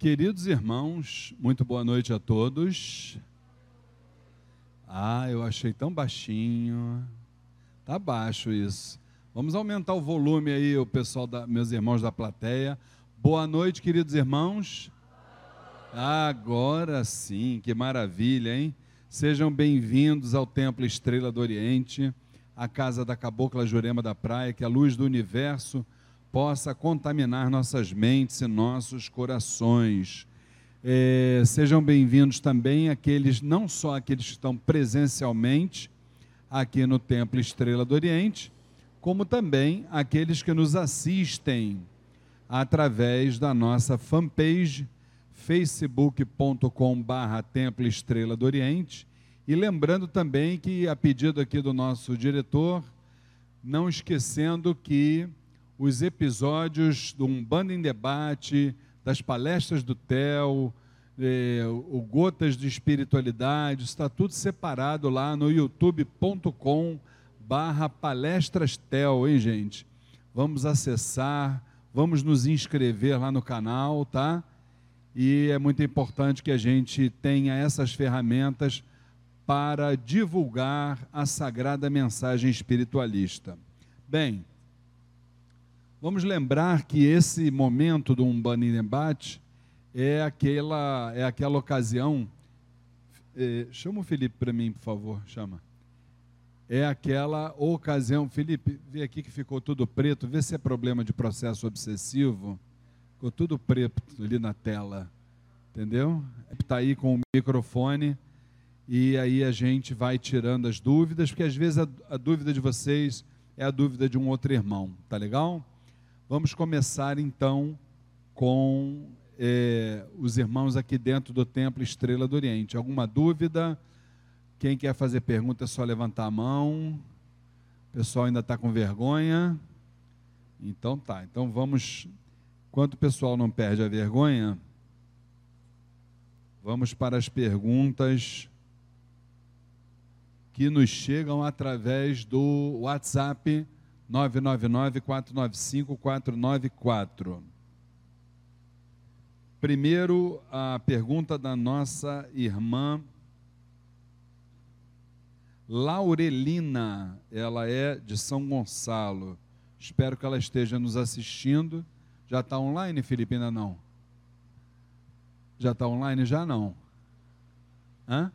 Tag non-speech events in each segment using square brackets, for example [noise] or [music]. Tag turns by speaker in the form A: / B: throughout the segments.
A: Queridos irmãos, muito boa noite a todos. Ah, eu achei tão baixinho. Tá baixo isso. Vamos aumentar o volume aí, o pessoal da meus irmãos da plateia. Boa noite, queridos irmãos. Agora sim, que maravilha, hein? Sejam bem-vindos ao Templo Estrela do Oriente, a casa da Cabocla Jurema da Praia, que a luz do universo possa contaminar nossas mentes e nossos corações. É, sejam bem-vindos também aqueles, não só aqueles que estão presencialmente aqui no Templo Estrela do Oriente, como também aqueles que nos assistem através da nossa fanpage facebook.com barra Templo Estrela do Oriente e lembrando também que a pedido aqui do nosso diretor, não esquecendo que os episódios do Umbanda em Debate, das palestras do TEL, eh, o Gotas de Espiritualidade, está tudo separado lá no youtube.com barra palestras TEL, hein gente? Vamos acessar, vamos nos inscrever lá no canal, tá? E é muito importante que a gente tenha essas ferramentas para divulgar a sagrada mensagem espiritualista. Bem, Vamos lembrar que esse momento do Umbanda em Debate é aquela, é aquela ocasião. É, chama o Felipe para mim, por favor, chama. É aquela ocasião. Felipe, vê aqui que ficou tudo preto, vê se é problema de processo obsessivo. Ficou tudo preto ali na tela. Entendeu? Está aí com o microfone e aí a gente vai tirando as dúvidas, porque às vezes a, a dúvida de vocês é a dúvida de um outro irmão, tá legal? Vamos começar então com é, os irmãos aqui dentro do Templo Estrela do Oriente. Alguma dúvida? Quem quer fazer pergunta é só levantar a mão. O pessoal ainda está com vergonha. Então tá. Então vamos. Enquanto o pessoal não perde a vergonha, vamos para as perguntas que nos chegam através do WhatsApp 999-495-494. Primeiro, a pergunta da nossa irmã Laurelina, ela é de São Gonçalo. Espero que ela esteja nos assistindo. Já está online, Felipe? Ainda não? Já está online? Já não. Hã?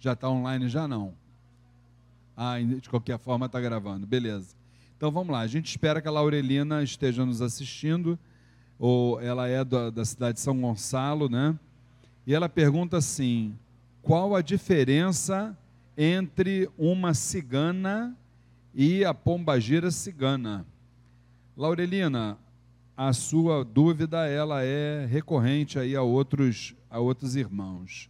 A: Já está online? Já não. Ah, de qualquer forma está gravando. Beleza. Então vamos lá. A gente espera que a Laurelina esteja nos assistindo. Ou ela é da, da cidade de São Gonçalo, né? E ela pergunta assim: qual a diferença entre uma cigana e a pombagira cigana? Laurelina, a sua dúvida ela é recorrente aí a outros a outros irmãos.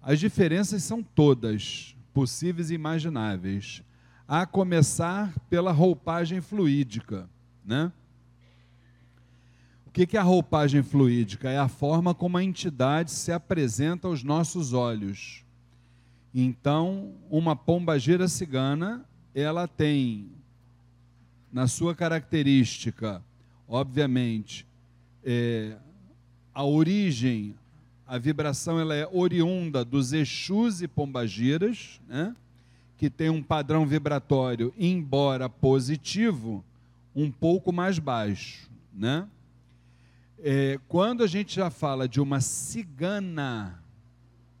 A: As diferenças são todas possíveis e imagináveis, a começar pela roupagem fluídica, né? O que é a roupagem fluídica? É a forma como a entidade se apresenta aos nossos olhos. Então, uma pombagira cigana, ela tem na sua característica, obviamente, é, a origem, a vibração ela é oriunda dos Exus e Pombagiras, né? que tem um padrão vibratório, embora positivo, um pouco mais baixo. Né? É, quando a gente já fala de uma cigana,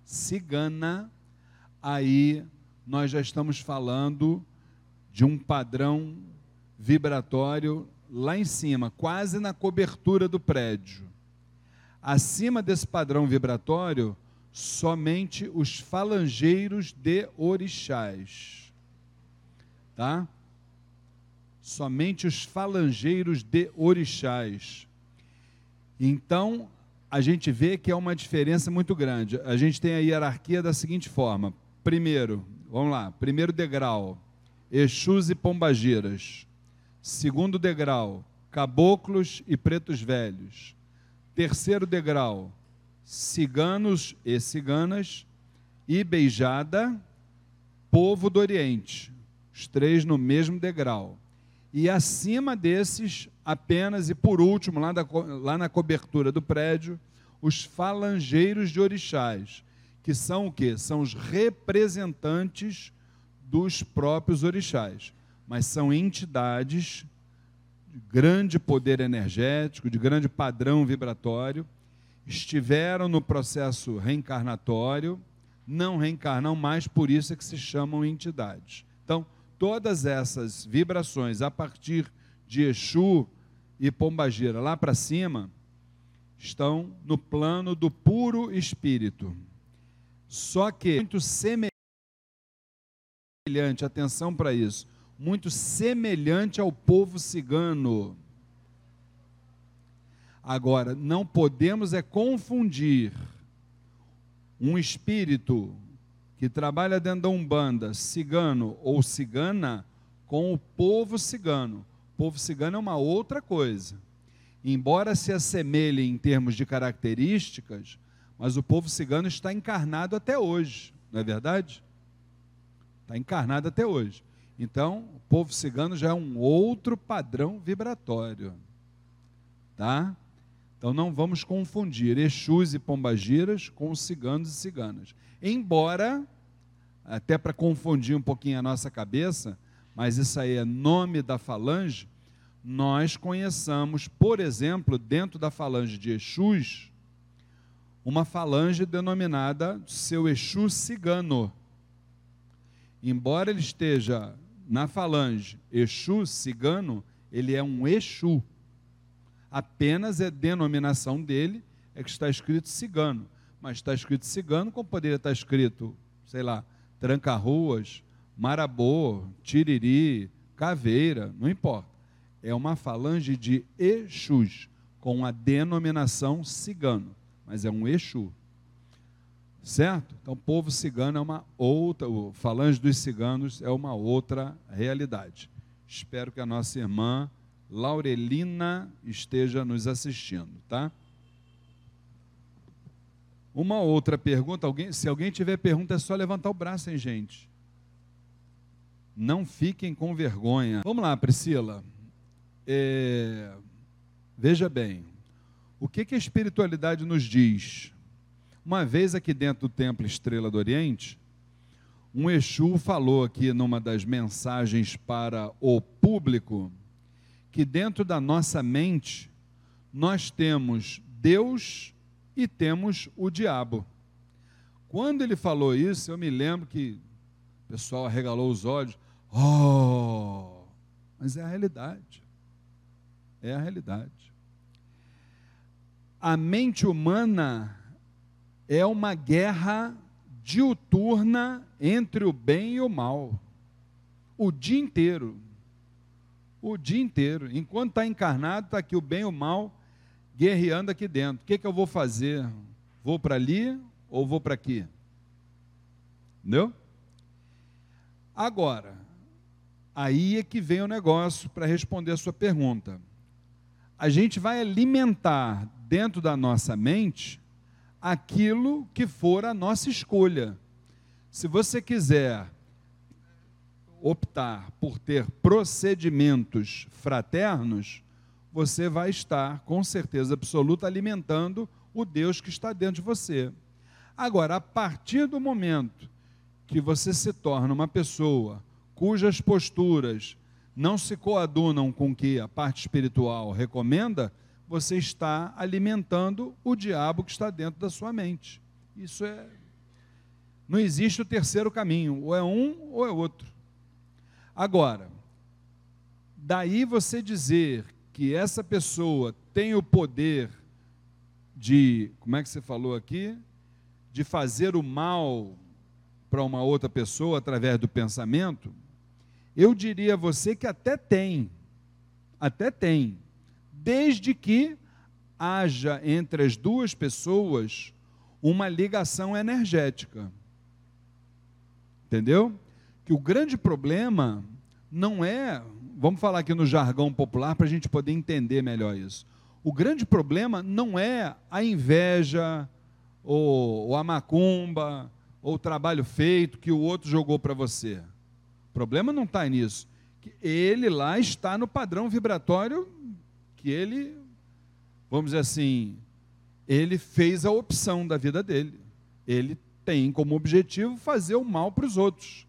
A: cigana, aí nós já estamos falando de um padrão vibratório lá em cima, quase na cobertura do prédio. Acima desse padrão vibratório, somente os falangeiros de orixás. Tá? Somente os falangeiros de orixás. Então, a gente vê que é uma diferença muito grande. A gente tem a hierarquia da seguinte forma: primeiro, vamos lá, primeiro degrau, Exus e Pombagiras. Segundo degrau, caboclos e pretos velhos. Terceiro degrau, ciganos e ciganas, e beijada, povo do Oriente. Os três no mesmo degrau. e acima desses, apenas e por último, lá, da, lá na cobertura do prédio, os falangeiros de orixás, que são o quê? São os representantes dos próprios orixás, mas são entidades de grande poder energético, de grande padrão vibratório, estiveram no processo reencarnatório, não reencarnam mais, por isso é que se chamam entidades. Então, todas essas vibrações a partir de Exu e Pombagira lá para cima estão no plano do puro espírito. Só que muito semelhante, atenção para isso, muito semelhante ao povo cigano. Agora, não podemos é confundir um espírito que trabalha dentro da Umbanda, cigano ou cigana, com o povo cigano. O povo cigano é uma outra coisa. Embora se assemelhe em termos de características, mas o povo cigano está encarnado até hoje, não é verdade? Está encarnado até hoje. Então, o povo cigano já é um outro padrão vibratório. Tá? Então não vamos confundir Exus e Pombagiras com os ciganos e ciganas. Embora, até para confundir um pouquinho a nossa cabeça, mas isso aí é nome da falange, nós conheçamos, por exemplo, dentro da falange de Exus, uma falange denominada seu Exu cigano. Embora ele esteja na falange Exu cigano, ele é um Exu. Apenas é denominação dele, é que está escrito cigano. Mas está escrito cigano, como poderia estar escrito, sei lá, tranca-ruas, marabô, tiriri, caveira, não importa. É uma falange de Exus, com a denominação cigano, mas é um Exu. Certo? Então, o povo cigano é uma outra, o falange dos ciganos é uma outra realidade. Espero que a nossa irmã Laurelina esteja nos assistindo, tá? Uma outra pergunta, alguém, se alguém tiver pergunta é só levantar o braço, hein, gente? Não fiquem com vergonha. Vamos lá, Priscila. É, veja bem, o que, que a espiritualidade nos diz? Uma vez aqui dentro do Templo Estrela do Oriente, um Exu falou aqui numa das mensagens para o público que dentro da nossa mente nós temos Deus e temos o diabo. Quando ele falou isso, eu me lembro que o pessoal arregalou os olhos. Oh! Mas é a realidade. É a realidade. A mente humana é uma guerra diuturna entre o bem e o mal. O dia inteiro. O dia inteiro. Enquanto está encarnado, está aqui o bem e o mal guerreando aqui dentro. O que, que eu vou fazer? Vou para ali ou vou para aqui? Entendeu? Agora, aí é que vem o negócio para responder a sua pergunta. A gente vai alimentar dentro da nossa mente aquilo que for a nossa escolha. Se você quiser optar por ter procedimentos fraternos, você vai estar, com certeza absoluta, alimentando o Deus que está dentro de você. Agora, a partir do momento que você se torna uma pessoa cujas posturas não se coadunam com o que a parte espiritual recomenda, você está alimentando o diabo que está dentro da sua mente. Isso é. Não existe o terceiro caminho, ou é um ou é outro. Agora, daí você dizer que essa pessoa tem o poder de, como é que você falou aqui? De fazer o mal para uma outra pessoa através do pensamento, eu diria a você que até tem, até tem, desde que haja entre as duas pessoas uma ligação energética. Entendeu? Que o grande problema não é, vamos falar aqui no jargão popular para a gente poder entender melhor isso. O grande problema não é a inveja, ou, ou a macumba, ou o trabalho feito que o outro jogou para você. O problema não está nisso. ele lá está no padrão vibratório que ele, vamos dizer assim, ele fez a opção da vida dele. Ele tem como objetivo fazer o mal para os outros,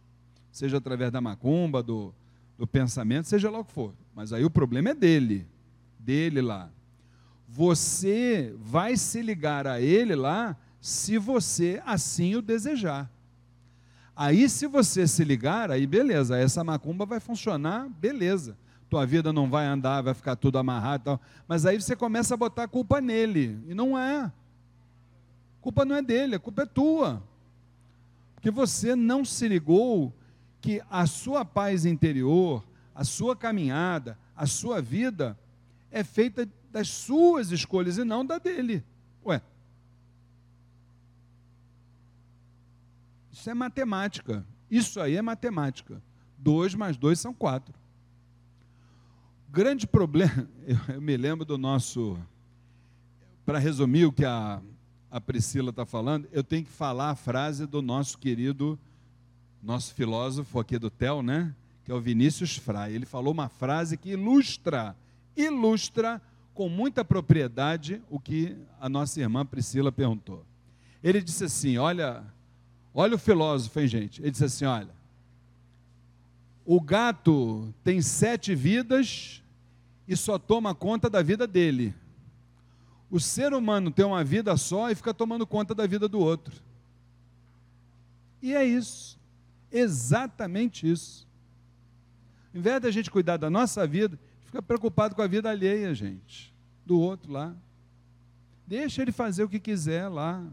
A: seja através da macumba, do, do pensamento, seja lá o que for. Mas aí o problema é dele, dele lá. Você vai se ligar a ele lá se você assim o desejar. Aí, se você se ligar, aí beleza, essa macumba vai funcionar, beleza. Tua vida não vai andar, vai ficar tudo amarrado e tal. Mas aí você começa a botar a culpa nele. E não é. A culpa não é dele, a culpa é tua. Porque você não se ligou que a sua paz interior, a sua caminhada, a sua vida é feita das suas escolhas e não da dele. Ué. Isso é matemática. Isso aí é matemática. Dois mais dois são quatro. Grande problema, [laughs] eu, me lembro do nosso. Para resumir o que a, a Priscila está falando, eu tenho que falar a frase do nosso querido, nosso filósofo aqui do TEL, né? Que é o Vinícius Frei. Ele falou uma frase que ilustra, ilustra com muita propriedade o que a nossa irmã Priscila perguntou. Ele disse assim: Olha, olha o filósofo, hein, gente? Ele disse assim: Olha, o gato tem sete vidas e só toma conta da vida dele. O ser humano tem uma vida só e fica tomando conta da vida do outro. E é isso. Exatamente isso. Em vez da gente cuidar da nossa vida, fica preocupado com a vida alheia, gente, do outro lá. Deixa ele fazer o que quiser lá.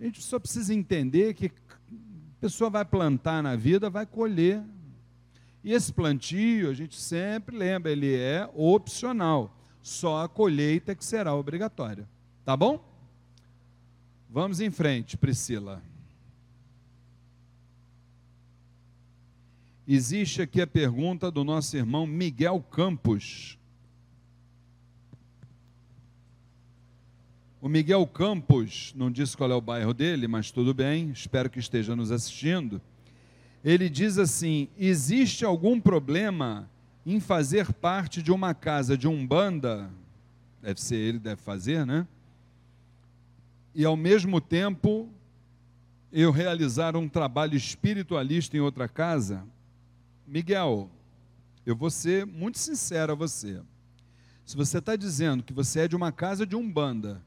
A: A gente só precisa entender que a pessoa vai plantar na vida, vai colher e esse plantio, a gente sempre lembra, ele é opcional. Só a colheita que será obrigatória. Tá bom? Vamos em frente, Priscila. Existe aqui a pergunta do nosso irmão Miguel Campos. O Miguel Campos, não disse qual é o bairro dele, mas tudo bem, espero que esteja nos assistindo ele diz assim: existe algum problema em fazer parte de uma casa de umbanda? Deve ser ele, deve fazer, né? E ao mesmo tempo eu realizar um trabalho espiritualista em outra casa? Miguel, eu vou ser muito sincero a você. Se você está dizendo que você é de uma casa de umbanda,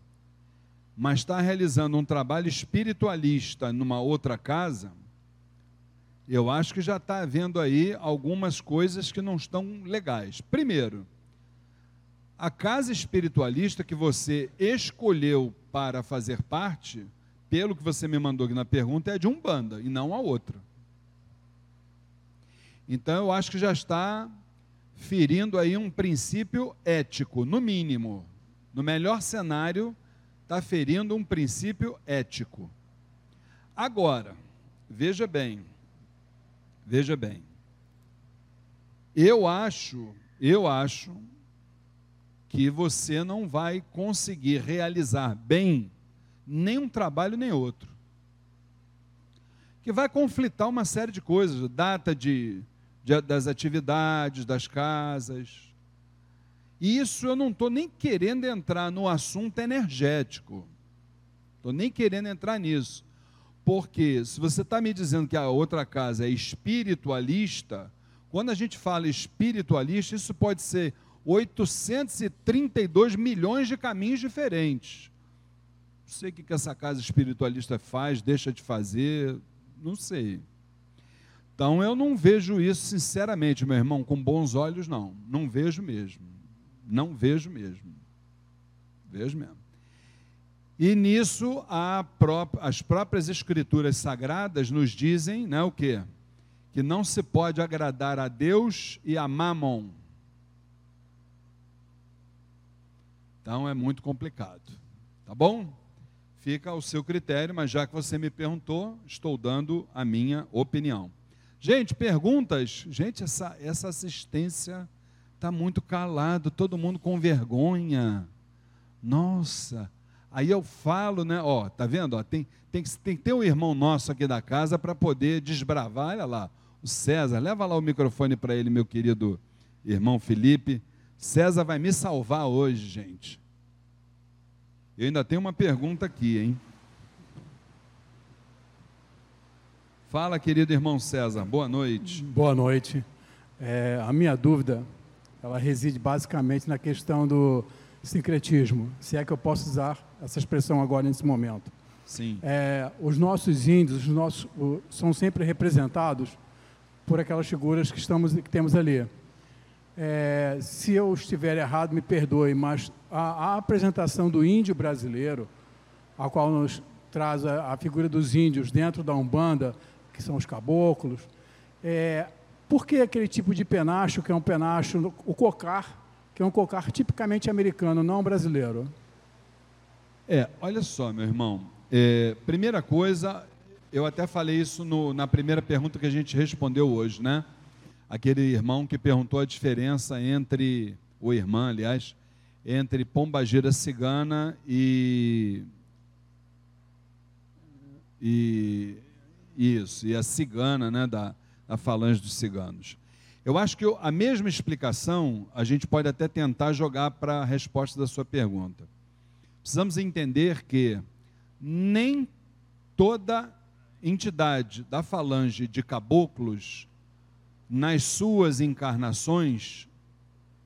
A: mas está realizando um trabalho espiritualista numa outra casa, eu acho que já está havendo aí algumas coisas que não estão legais. Primeiro, a casa espiritualista que você escolheu para fazer parte, pelo que você me mandou aqui na pergunta, é de Umbanda e não a outra. Então eu acho que já está ferindo aí um princípio ético, no mínimo. No melhor cenário, está ferindo um princípio ético. Agora, veja bem, Veja bem. Eu acho, eu acho que você não vai conseguir realizar bem nem um trabalho nem outro. Que vai conflitar uma série de coisas, data de, de das atividades, das casas. E isso eu não estou nem querendo entrar no assunto energético. Estou nem querendo entrar nisso. Porque se você está me dizendo que a outra casa é espiritualista, quando a gente fala espiritualista, isso pode ser 832 milhões de caminhos diferentes. Não sei o que essa casa espiritualista faz, deixa de fazer, não sei. Então eu não vejo isso, sinceramente, meu irmão, com bons olhos, não. Não vejo mesmo. Não vejo mesmo. Vejo mesmo. E nisso as próprias escrituras sagradas nos dizem, né, o quê? Que não se pode agradar a Deus e a Mamon. Então é muito complicado. Tá bom? Fica ao seu critério, mas já que você me perguntou, estou dando a minha opinião. Gente, perguntas? Gente, essa, essa assistência está muito calado, todo mundo com vergonha. Nossa, Aí eu falo, né? Ó, tá vendo? Ó, tem, tem, tem que ter um irmão nosso aqui da casa para poder desbravar. Olha lá, o César. Leva lá o microfone para ele, meu querido irmão Felipe. César vai me salvar hoje, gente. Eu ainda tenho uma pergunta aqui, hein? Fala, querido irmão César, boa noite.
B: Boa noite. É, a minha dúvida, ela reside basicamente na questão do sincretismo, se é que eu posso usar essa expressão agora nesse momento.
A: Sim.
B: É, os nossos índios, os nossos, o, são sempre representados por aquelas figuras que, estamos, que temos ali. É, se eu estiver errado, me perdoe, mas a, a, apresentação do índio brasileiro, a qual nos traz a, a figura dos índios dentro da Umbanda, que são os caboclos. É, por que aquele tipo de penacho, que é um penacho, o cocar, que é um cocar tipicamente americano, não brasileiro?
A: É, olha só, meu irmão. É, primeira coisa, eu até falei isso no, na primeira pergunta que a gente respondeu hoje, né? Aquele irmão que perguntou a diferença entre, o irmã, aliás, entre pombagira cigana e, e isso, e a cigana, né, da, da falange dos ciganos. Eu acho que eu, a mesma explicação a gente pode até tentar jogar para a resposta da sua pergunta. Precisamos entender que nem toda entidade da falange de caboclos, nas suas encarnações,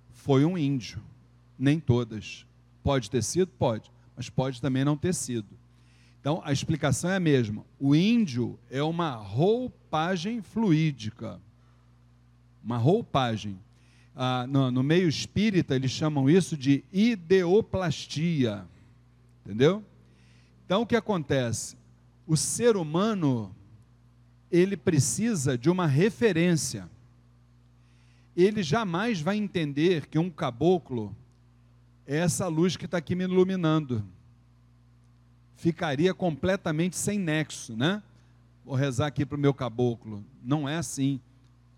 A: foi um índio. Nem todas. Pode ter sido? Pode, mas pode também não ter sido. Então, a explicação é a mesma. O índio é uma roupagem fluídica. Uma roupagem. Ah, no, no, meio espírita, eles chamam isso de ideoplastia. Entendeu? Então, o que acontece? O ser humano, ele precisa de uma referência. Ele jamais vai entender que um caboclo é essa luz que está aqui me iluminando ficaria completamente sem nexo, né? Vou rezar aqui para o meu caboclo. Não é assim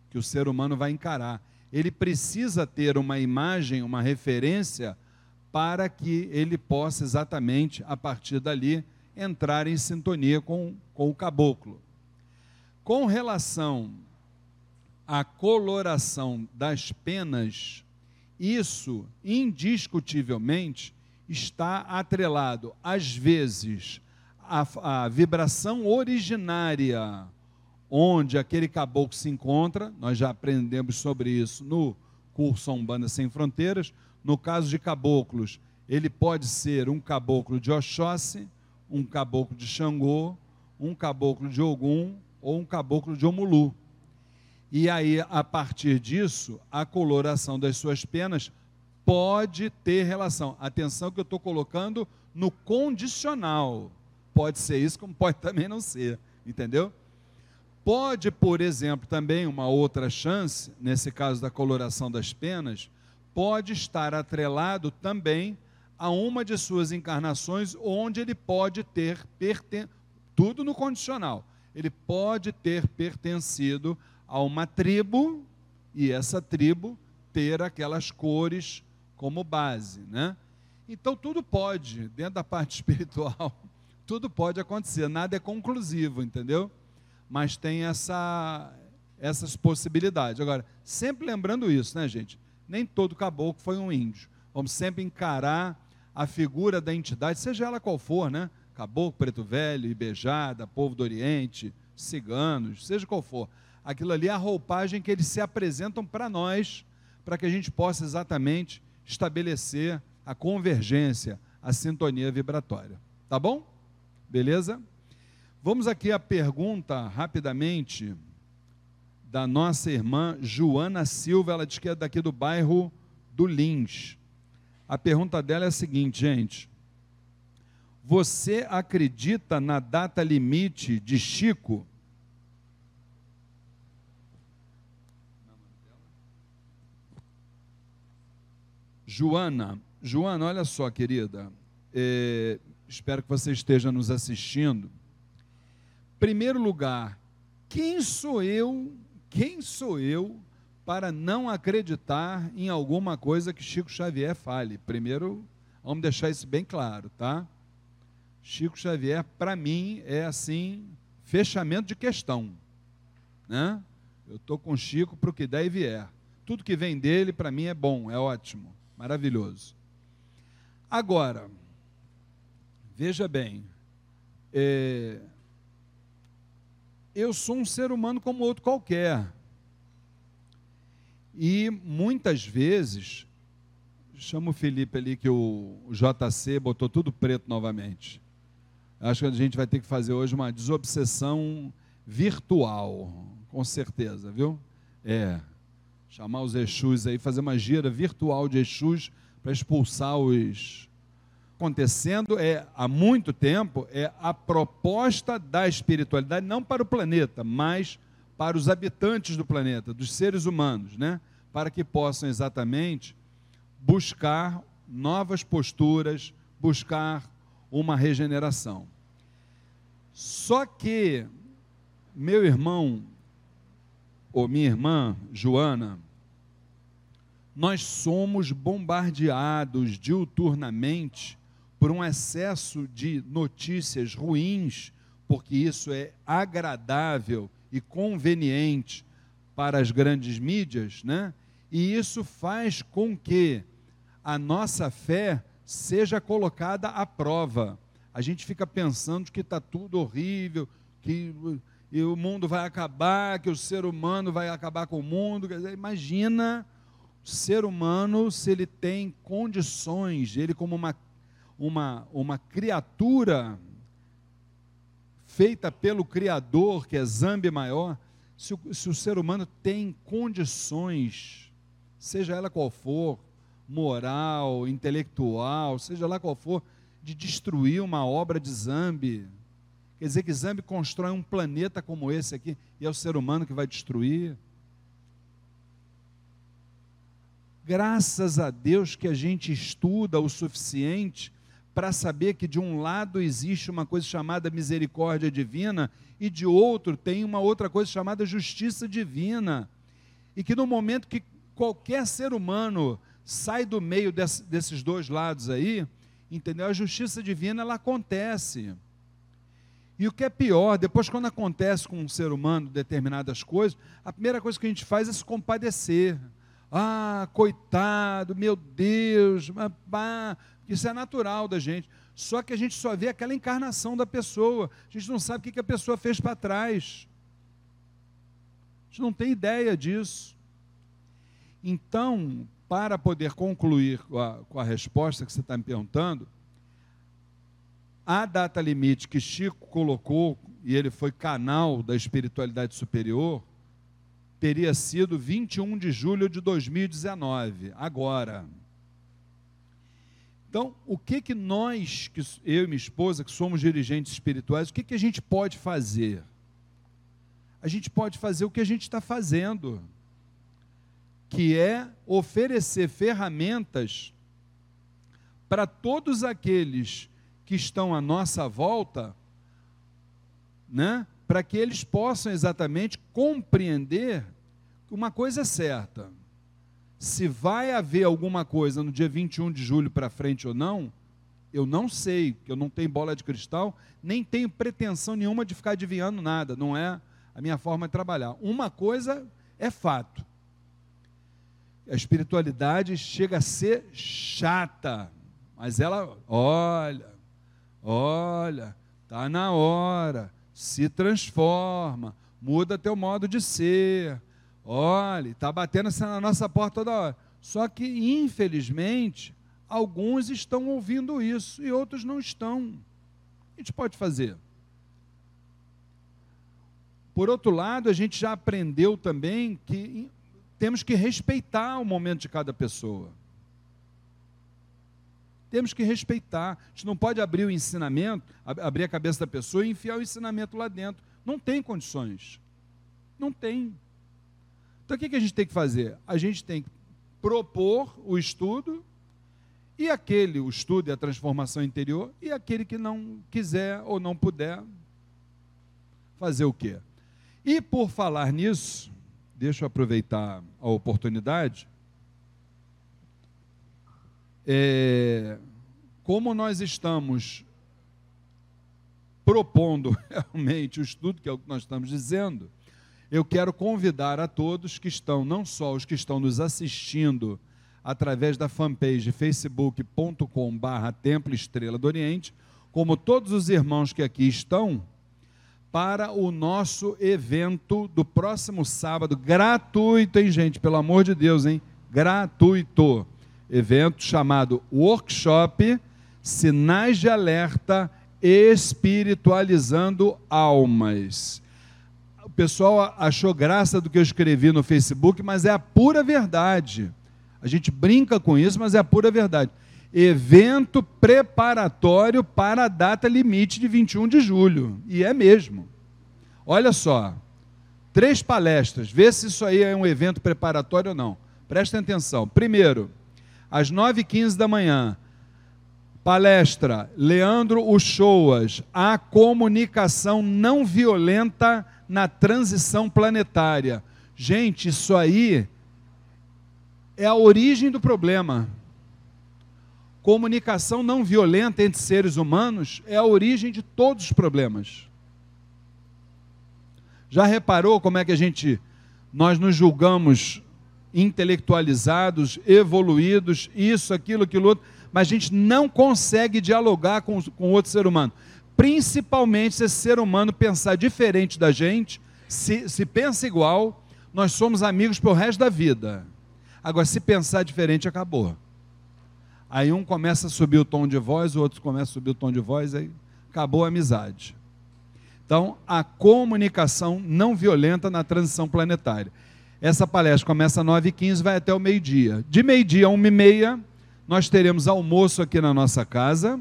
A: que o ser humano vai encarar. Ele precisa ter uma imagem, uma referência, para que ele possa exatamente, a partir dali, entrar em sintonia com, com o caboclo. Com relação à coloração das penas, isso indiscutivelmente está atrelado, às vezes, à, à vibração originária onde aquele caboclo se encontra, nós já aprendemos sobre isso no curso Umbanda Sem Fronteiras. No caso de caboclos, ele pode ser um caboclo de Oxóssi, um caboclo de Xangô, um caboclo de Ogum ou um caboclo de Omulu. E aí, a partir disso, a coloração das suas penas pode ter relação. Atenção que eu estou colocando no condicional. Pode ser isso, como pode também não ser. Entendeu? Pode, por exemplo, também uma outra chance, nesse caso da coloração das penas, pode estar atrelado também a uma de suas encarnações, onde ele pode ter tudo no condicional. Ele pode ter pertencido a uma tribo e essa tribo ter aquelas cores como base, né? Então tudo pode, dentro da parte [laughs] espiritual, tudo pode acontecer, nada é conclusivo, entendeu? Mas tem essa, essas possibilidades. Agora, sempre lembrando isso, né, gente? Nem todo caboclo foi um índio. Vamos sempre encarar a figura da entidade, seja ela qual for, né? Caboclo, preto velho, ibejada, povo do Oriente, ciganos, seja qual for. Aquilo ali é a roupagem que eles se apresentam para nós, para que a gente possa exatamente estabelecer a convergência, a sintonia vibratória. Tá bom? Beleza? Vamos aqui à pergunta rapidamente da nossa irmã Joana Silva, ela diz que é daqui do bairro do Lins. A pergunta dela é a seguinte, gente: Você acredita na data limite de Chico Joana, Joana, olha só, querida, é, espero que você esteja nos assistindo. Primeiro lugar, quem sou eu? Quem sou eu para não acreditar em alguma coisa que Chico Xavier fale? Primeiro, vamos deixar isso bem claro, tá? Chico Xavier, para mim, é assim, fechamento de questão, né? Eu estou com Chico para o que der e vier. Tudo que vem dele, para mim, é bom, é ótimo, maravilhoso. Agora, veja bem, é, eu sou um ser humano como outro qualquer. E muitas vezes, chama o Felipe ali que o, JC botou tudo preto novamente. Acho que a gente vai ter que fazer hoje uma desobsessão virtual, com certeza, viu? É. Chamar os Exus aí, fazer uma gira virtual de Exus para expulsar os. Acontecendo é há muito tempo é a proposta da espiritualidade não para o planeta, mas para os habitantes do planeta, dos seres humanos, né? Para que possam exatamente buscar novas posturas, buscar uma regeneração. Só que, meu irmão, ou minha irmã, Joana, nós somos bombardeados diuturnamente por um excesso de notícias ruins, porque isso é agradável e conveniente para as grandes mídias, né? E isso faz com que a nossa fé seja colocada à prova. A gente fica pensando que está tudo horrível, que o mundo vai acabar, que o ser humano vai acabar com o mundo. Imagina o ser humano se ele tem condições, ele como uma, uma, uma criatura feita pelo Criador, que é Zambi maior, se o, se o ser humano tem condições, seja ela qual for, moral, intelectual, seja lá qual for, de destruir uma obra de Zambi. Quer dizer que Zambi constrói um planeta como esse aqui e é o ser humano que vai destruir. Graças a Deus que a gente estuda o suficiente para saber que de um lado existe uma coisa chamada misericórdia divina e de outro tem uma outra coisa chamada justiça divina. E que no momento que qualquer ser humano sai do meio desse, desses dois lados aí, entendeu? A justiça divina ela acontece. E o que é pior, depois quando acontece com um ser humano determinadas coisas, a primeira coisa que a gente faz é se compadecer. Ah, coitado, meu Deus, ah, isso é natural da gente. Só que a gente só vê aquela encarnação da pessoa. A gente não sabe o que a pessoa fez para trás. A gente não tem ideia disso. Então, para poder concluir com a, com a resposta que você está me perguntando, a data limite que Chico colocou, e ele foi canal da espiritualidade superior, teria sido 21 de julho de 2019, agora. Então, o que que nós, que eu e minha esposa, que somos dirigentes espirituais, o que que a gente pode fazer? A gente pode fazer o que a gente está fazendo que é oferecer ferramentas para todos aqueles que estão à nossa volta, né? Para que eles possam exatamente compreender uma coisa é certa. Se vai haver alguma coisa no dia 21 de julho para frente ou não, eu não sei, que eu não tenho bola de cristal, nem tenho pretensão nenhuma de ficar adivinhando nada, não é a minha forma de trabalhar. Uma coisa é fato a espiritualidade chega a ser chata, mas ela, olha, olha, está na hora, se transforma, muda teu modo de ser, olha, está batendo na nossa porta toda hora. Só que, infelizmente, alguns estão ouvindo isso e outros não estão. A gente pode fazer? Por outro lado, a gente já aprendeu também que temos que respeitar o momento de cada pessoa. Temos que respeitar. A gente não pode abrir o ensinamento, abrir a cabeça da pessoa e enfiar o ensinamento lá dentro. Não tem condições. Não tem. Então o que a gente tem que fazer? A gente tem que propor o estudo, e aquele, o estudo e a transformação interior, e aquele que não quiser ou não puder, fazer o quê? E por falar nisso, deixa eu aproveitar a oportunidade. É, como nós estamos propondo [laughs] realmente o estudo, que é o que nós estamos dizendo, eu quero convidar a todos que estão, não só os que estão nos assistindo através da fanpage facebook.com/barra Templo Estrela do Oriente, como todos os irmãos que aqui estão, para o nosso evento do próximo sábado, gratuito, hein, gente? Pelo amor de Deus, hein? Gratuito. Evento chamado Workshop Sinais de Alerta Espiritualizando Almas o pessoal achou graça do que eu escrevi no Facebook, mas é a pura verdade. A gente brinca com isso, mas é a pura verdade. Evento preparatório para a data limite de 21 de julho. E é mesmo. Olha só. Três palestras. Vê se isso aí é um evento preparatório ou não. Prestem atenção. Primeiro, às 9h15 da manhã, palestra Leandro Uchoas, a comunicação não violenta na transição planetária. Gente, isso aí é a origem do problema. Comunicação não violenta entre seres humanos é a origem de todos os problemas. Já reparou como é que a gente nós nos julgamos intelectualizados, evoluídos, isso, aquilo, aquilo outro, mas a gente não consegue dialogar com, com outro ser humano principalmente se esse ser humano pensar diferente da gente, se, se pensa igual, nós somos amigos pelo resto da vida. Agora, se pensar diferente, acabou. Aí um começa a subir o tom de voz, o outro começa a subir o tom de voz, aí acabou a amizade. Então, a comunicação não violenta na transição planetária. Essa palestra começa às 9h15 vai até o meio-dia. De meio-dia a 1h30, nós teremos almoço aqui na nossa casa,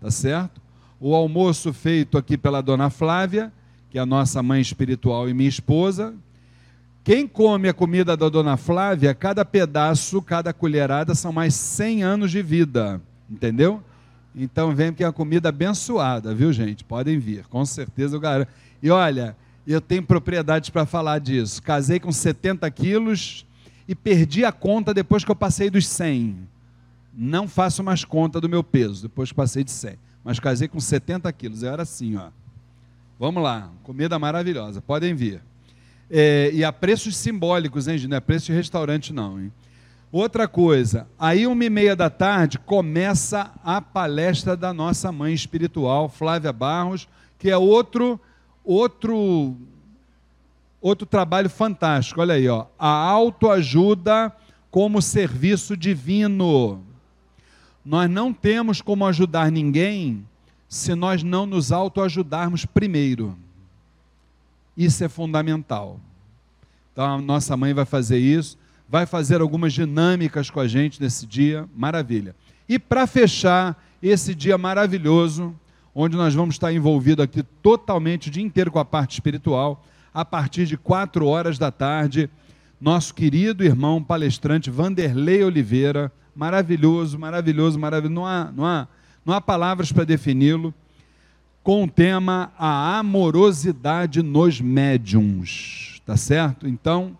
A: tá certo? o almoço feito aqui pela dona Flávia, que é a nossa mãe espiritual e minha esposa. Quem come a comida da dona Flávia, cada pedaço, cada colherada são mais 100 anos de vida, entendeu? Então vem que é uma comida abençoada, viu gente? Podem vir, com certeza eu garanto. E olha, eu tenho propriedades para falar disso. Casei com 70 quilos e perdi a conta depois que eu passei dos 100. Não faço mais conta do meu peso depois que passei de 100 mas casei com 70 quilos. Eu era assim, ó. Vamos lá, comida maravilhosa, podem vir. É, e a preços simbólicos, hein, não é preço de restaurante, não. Hein? Outra coisa, aí uma e meia da tarde começa a palestra da nossa mãe espiritual, Flávia Barros, que é outro, outro, outro trabalho fantástico. Olha aí, ó, a autoajuda como serviço divino. Nós não temos como ajudar ninguém se nós não nos autoajudarmos primeiro. Isso é fundamental. Então a nossa mãe vai fazer isso, vai fazer algumas dinâmicas com a gente nesse dia, maravilha. E para fechar esse dia maravilhoso, onde nós vamos estar envolvidos aqui totalmente o dia inteiro com a parte espiritual, a partir de quatro horas da tarde, nosso querido irmão palestrante Vanderlei Oliveira maravilhoso, maravilhoso, maravilhoso. Não há, não há, não há palavras para defini-lo. Com o tema a amorosidade nos médiums. Tá certo? Então,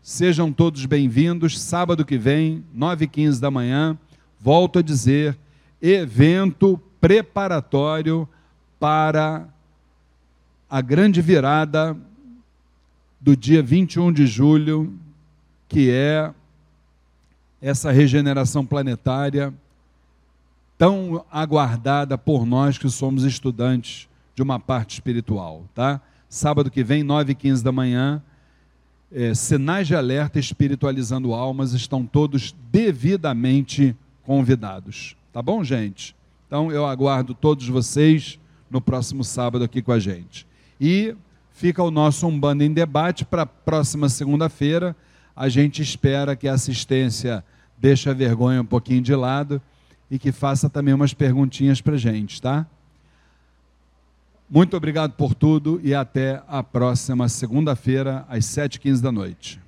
A: sejam todos bem-vindos. Sábado que vem, 9h15 da manhã, volto a dizer, evento preparatório para a grande virada do dia 21 de julho, que é essa regeneração planetária tão aguardada por nós que somos estudantes de uma parte espiritual, tá? Sábado que vem, 9 e 15 da manhã, é, sinais de alerta espiritualizando almas estão todos devidamente convidados. Tá bom, gente? Então eu aguardo todos vocês no próximo sábado aqui com a gente. E fica o nosso Umbanda em debate para a próxima segunda-feira. A gente espera que a assistência deixe a vergonha um pouquinho de lado e que faça também umas perguntinhas para a gente, tá? Muito obrigado por tudo e até a próxima segunda-feira, às 7h15 da noite.